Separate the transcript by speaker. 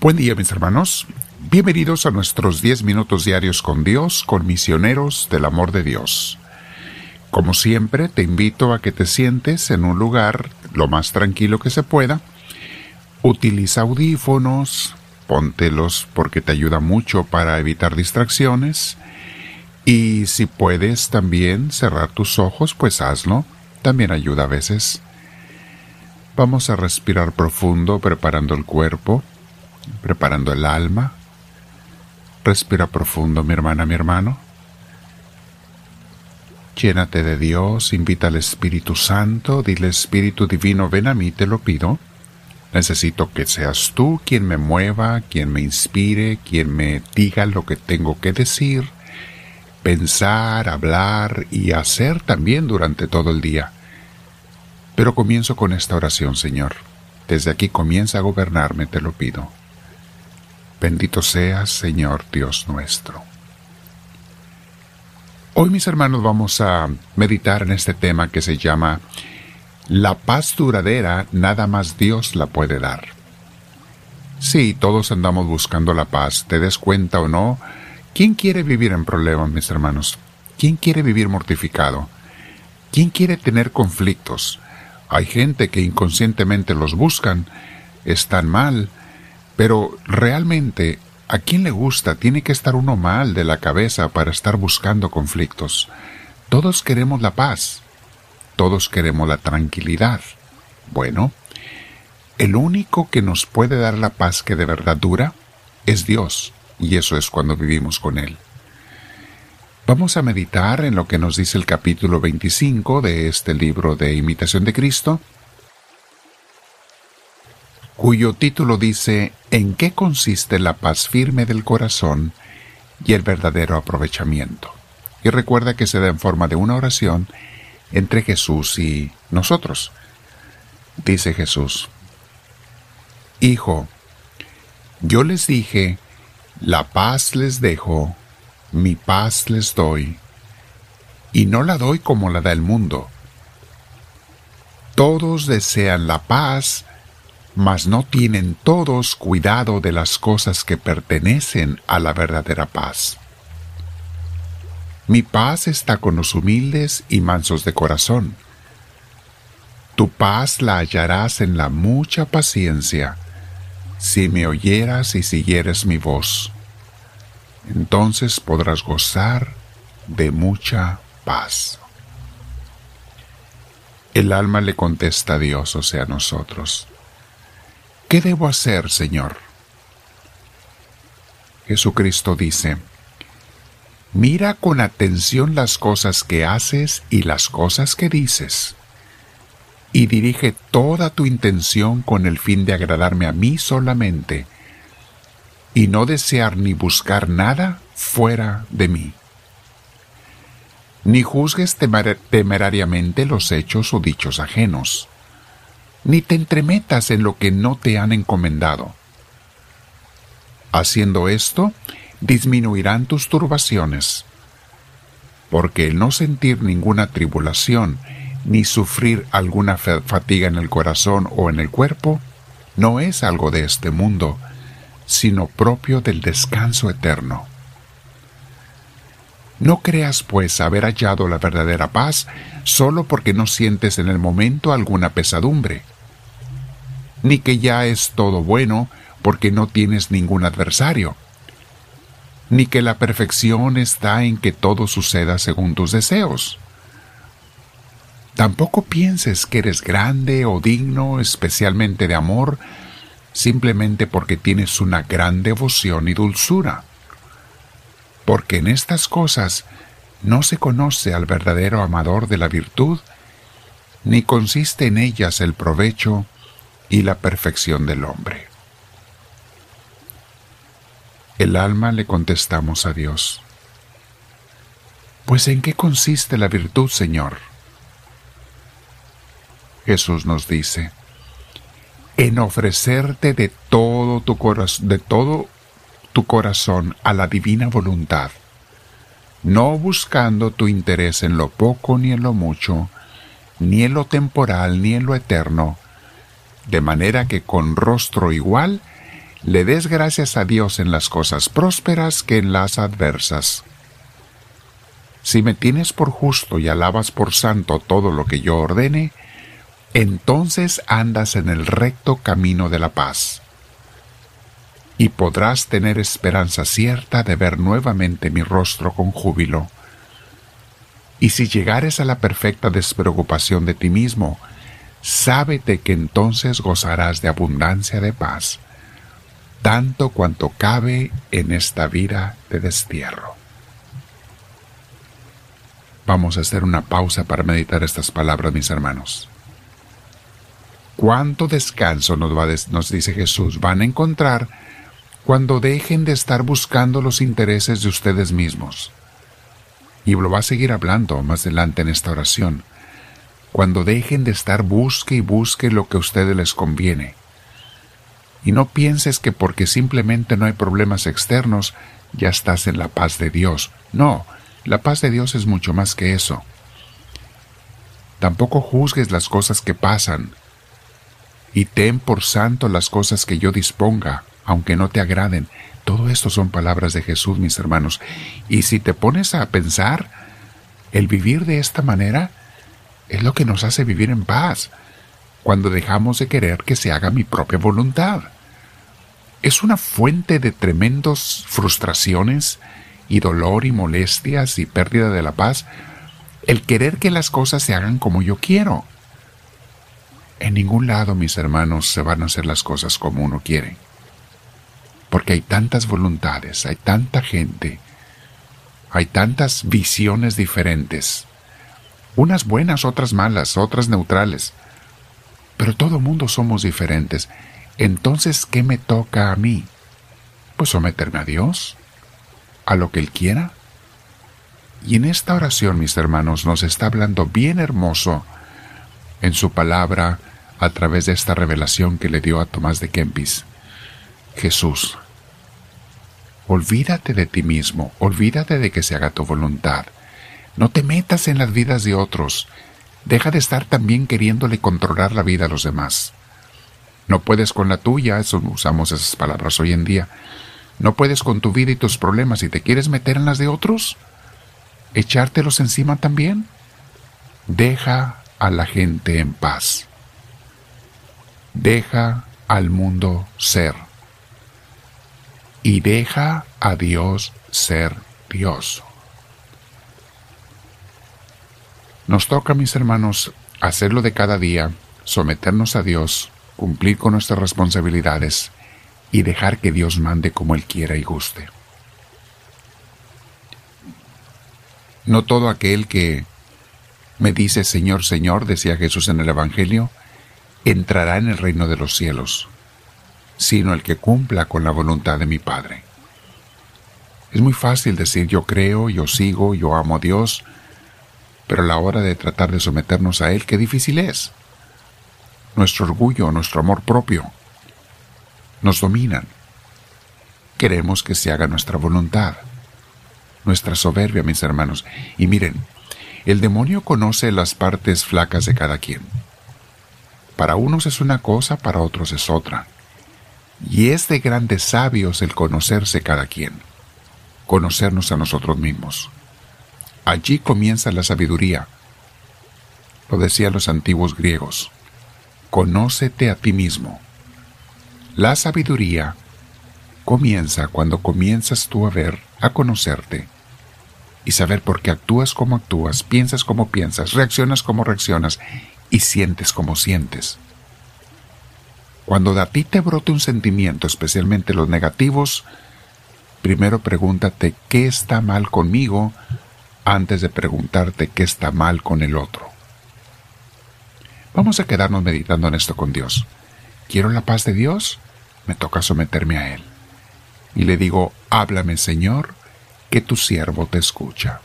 Speaker 1: Buen día mis hermanos, bienvenidos a nuestros 10 minutos diarios con Dios, con misioneros del amor de Dios. Como siempre, te invito a que te sientes en un lugar lo más tranquilo que se pueda. Utiliza audífonos, póntelos porque te ayuda mucho para evitar distracciones. Y si puedes también cerrar tus ojos, pues hazlo, también ayuda a veces. Vamos a respirar profundo preparando el cuerpo, preparando el alma. Respira profundo, mi hermana, mi hermano. Llénate de Dios, invita al Espíritu Santo, dile Espíritu Divino, ven a mí, te lo pido. Necesito que seas tú quien me mueva, quien me inspire, quien me diga lo que tengo que decir, pensar, hablar y hacer también durante todo el día. Pero comienzo con esta oración, Señor. Desde aquí comienza a gobernarme, te lo pido. Bendito seas, Señor Dios nuestro. Hoy, mis hermanos, vamos a meditar en este tema que se llama La paz duradera, nada más Dios la puede dar. Sí, todos andamos buscando la paz, te des cuenta o no. ¿Quién quiere vivir en problemas, mis hermanos? ¿Quién quiere vivir mortificado? ¿Quién quiere tener conflictos? Hay gente que inconscientemente los buscan, están mal, pero realmente, ¿a quién le gusta? Tiene que estar uno mal de la cabeza para estar buscando conflictos. Todos queremos la paz, todos queremos la tranquilidad. Bueno, el único que nos puede dar la paz que de verdad dura es Dios, y eso es cuando vivimos con Él. Vamos a meditar en lo que nos dice el capítulo 25 de este libro de Imitación de Cristo, cuyo título dice ¿En qué consiste la paz firme del corazón y el verdadero aprovechamiento? Y recuerda que se da en forma de una oración entre Jesús y nosotros. Dice Jesús, Hijo, yo les dije, la paz les dejo, mi paz les doy, y no la doy como la da el mundo. Todos desean la paz, mas no tienen todos cuidado de las cosas que pertenecen a la verdadera paz. Mi paz está con los humildes y mansos de corazón. Tu paz la hallarás en la mucha paciencia, si me oyeras y siguieres mi voz entonces podrás gozar de mucha paz. El alma le contesta a Dios, o sea, a nosotros. ¿Qué debo hacer, Señor? Jesucristo dice, Mira con atención las cosas que haces y las cosas que dices, y dirige toda tu intención con el fin de agradarme a mí solamente, y no desear ni buscar nada fuera de mí. Ni juzgues temerariamente los hechos o dichos ajenos, ni te entremetas en lo que no te han encomendado. Haciendo esto, disminuirán tus turbaciones, porque el no sentir ninguna tribulación, ni sufrir alguna fatiga en el corazón o en el cuerpo, no es algo de este mundo, sino propio del descanso eterno. No creas, pues, haber hallado la verdadera paz solo porque no sientes en el momento alguna pesadumbre, ni que ya es todo bueno porque no tienes ningún adversario, ni que la perfección está en que todo suceda según tus deseos. Tampoco pienses que eres grande o digno especialmente de amor simplemente porque tienes una gran devoción y dulzura. Porque en estas cosas no se conoce al verdadero amador de la virtud, ni consiste en ellas el provecho y la perfección del hombre. El alma le contestamos a Dios. Pues ¿en qué consiste la virtud, Señor? Jesús nos dice, en ofrecerte de todo tu corazón, todo tu corazón a la divina voluntad, no buscando tu interés en lo poco ni en lo mucho, ni en lo temporal ni en lo eterno, de manera que con rostro igual le des gracias a Dios en las cosas prósperas que en las adversas. Si me tienes por justo y alabas por santo todo lo que yo ordene, entonces andas en el recto camino de la paz. Y podrás tener esperanza cierta de ver nuevamente mi rostro con júbilo. Y si llegares a la perfecta despreocupación de ti mismo, sábete que entonces gozarás de abundancia de paz, tanto cuanto cabe en esta vida de destierro. Vamos a hacer una pausa para meditar estas palabras, mis hermanos. ¿Cuánto descanso nos, dice Jesús van a encontrar cuando dejen de estar buscando los intereses de ustedes mismos? Y lo va a seguir hablando más adelante en esta oración. Cuando dejen de estar busque y busque lo que a ustedes les conviene. Y no pienses que porque simplemente no hay problemas externos, ya estás en la paz de Dios. No, la paz de Dios es mucho más que eso. Tampoco juzgues las cosas que pasan, y ten por santo las cosas que yo disponga, aunque no te agraden. Todo esto son palabras de Jesús, mis hermanos. Y si te pones a pensar, el vivir de esta manera es lo que nos hace vivir en paz, cuando dejamos de querer que se haga mi propia voluntad. Es una fuente de tremendos frustraciones y dolor y molestias y pérdida de la paz, el querer que las cosas se hagan como yo quiero. En ningún lado, mis hermanos, se van a hacer las cosas como uno quiere. Porque hay tantas voluntades, hay tanta gente, hay tantas visiones diferentes. Unas buenas, otras malas, otras neutrales. Pero todo mundo somos diferentes. Entonces, ¿qué me toca a mí? Pues someterme a Dios a lo que Él quiera. Y en esta oración, mis hermanos, nos está hablando bien hermoso en su palabra a través de esta revelación que le dio a Tomás de Kempis. Jesús, olvídate de ti mismo, olvídate de que se haga tu voluntad. No te metas en las vidas de otros. Deja de estar también queriéndole controlar la vida a los demás. No puedes con la tuya, eso usamos esas palabras hoy en día. ¿No puedes con tu vida y tus problemas y te quieres meter en las de otros? ¿Echártelos encima también? Deja a la gente en paz. Deja al mundo ser. Y deja a Dios ser Dios. Nos toca, mis hermanos, hacerlo de cada día, someternos a Dios, cumplir con nuestras responsabilidades y dejar que Dios mande como Él quiera y guste. No todo aquel que me dice Señor, Señor, decía Jesús en el Evangelio, entrará en el reino de los cielos, sino el que cumpla con la voluntad de mi Padre. Es muy fácil decir yo creo, yo sigo, yo amo a Dios, pero a la hora de tratar de someternos a Él, qué difícil es. Nuestro orgullo, nuestro amor propio, nos dominan. Queremos que se haga nuestra voluntad, nuestra soberbia, mis hermanos. Y miren, el demonio conoce las partes flacas de cada quien. Para unos es una cosa, para otros es otra. Y es de grandes sabios el conocerse cada quien, conocernos a nosotros mismos. Allí comienza la sabiduría. Lo decían los antiguos griegos. Conócete a ti mismo. La sabiduría comienza cuando comienzas tú a ver, a conocerte y saber por qué actúas como actúas, piensas como piensas, reaccionas como reaccionas y sientes como sientes. Cuando de a ti te brote un sentimiento, especialmente los negativos, primero pregúntate qué está mal conmigo antes de preguntarte qué está mal con el otro. Vamos a quedarnos meditando en esto con Dios. ¿Quiero la paz de Dios? me toca someterme a Él. Y le digo, háblame Señor, que tu siervo te escucha.